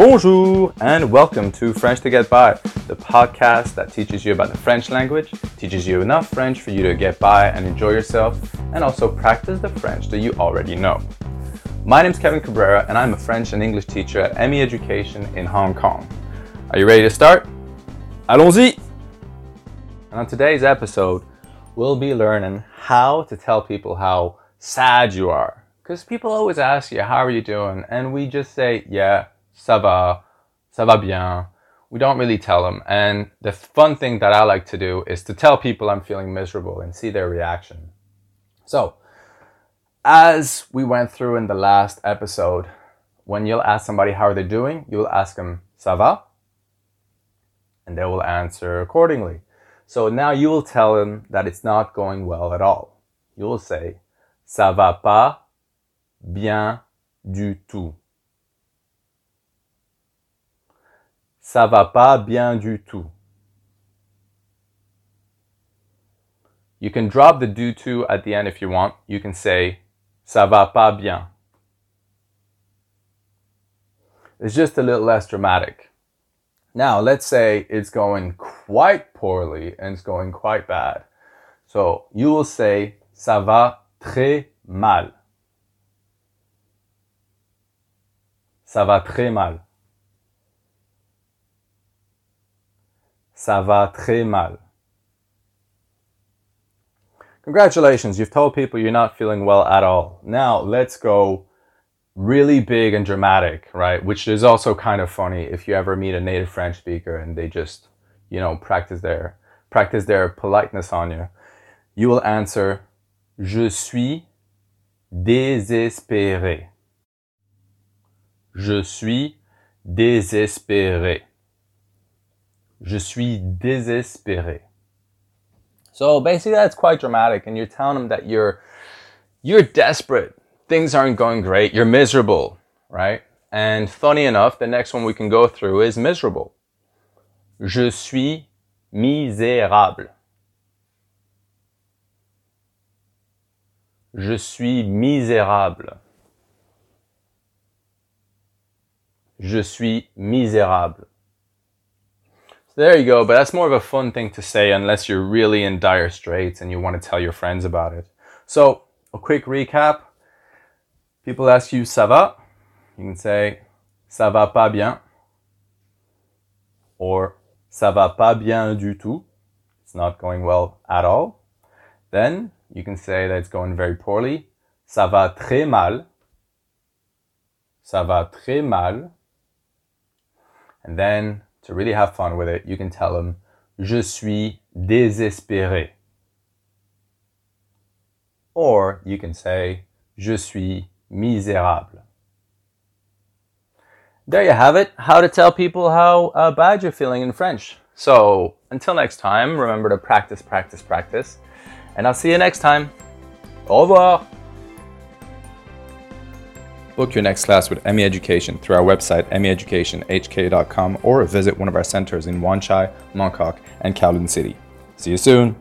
Bonjour and welcome to French to Get By, the podcast that teaches you about the French language, teaches you enough French for you to get by and enjoy yourself, and also practice the French that you already know. My name is Kevin Cabrera and I'm a French and English teacher at Emmy Education in Hong Kong. Are you ready to start? Allons-y! And on today's episode, we'll be learning how to tell people how sad you are. Because people always ask you, How are you doing? And we just say, Yeah, ça va, ça va bien. We don't really tell them. And the fun thing that I like to do is to tell people I'm feeling miserable and see their reaction. So, as we went through in the last episode, when you'll ask somebody how they're they doing, you'll ask them, Ça va? And they will answer accordingly. So now you will tell them that it's not going well at all. You will say, Ça va pas bien du tout. Ça va pas bien du tout. You can drop the du tout at the end if you want. You can say, Ça va pas bien. It's just a little less dramatic. Now, let's say it's going quite poorly and it's going quite bad. So you will say, ça va très mal. Ça va très mal. Ça va très mal. Congratulations, you've told people you're not feeling well at all. Now let's go really big and dramatic, right? Which is also kind of funny if you ever meet a native French speaker and they just, you know, practice their practice their politeness on you. You will answer Je suis désespéré. Je suis désespéré. Je suis désespéré. So basically that's quite dramatic and you're telling them that you're you're desperate things aren't going great, you're miserable, right? And funny enough, the next one we can go through is miserable. Je suis misérable. Je suis misérable. Je suis misérable. So there you go, but that's more of a fun thing to say unless you're really in dire straits and you want to tell your friends about it. So, a quick recap People ask you ça va, you can say ça va pas bien or ça va pas bien du tout. It's not going well at all. Then you can say that it's going very poorly. Ça va très mal. Ça va très mal. And then to really have fun with it, you can tell them je suis désespéré. Or you can say je suis misérable. There you have it, how to tell people how uh, bad you're feeling in French. So until next time, remember to practice, practice, practice. And I'll see you next time. Au revoir. Book your next class with Emmy Education through our website, emmyeducationhk.com, or visit one of our centers in Wan Chai, Mongkok, and Kowloon City. See you soon.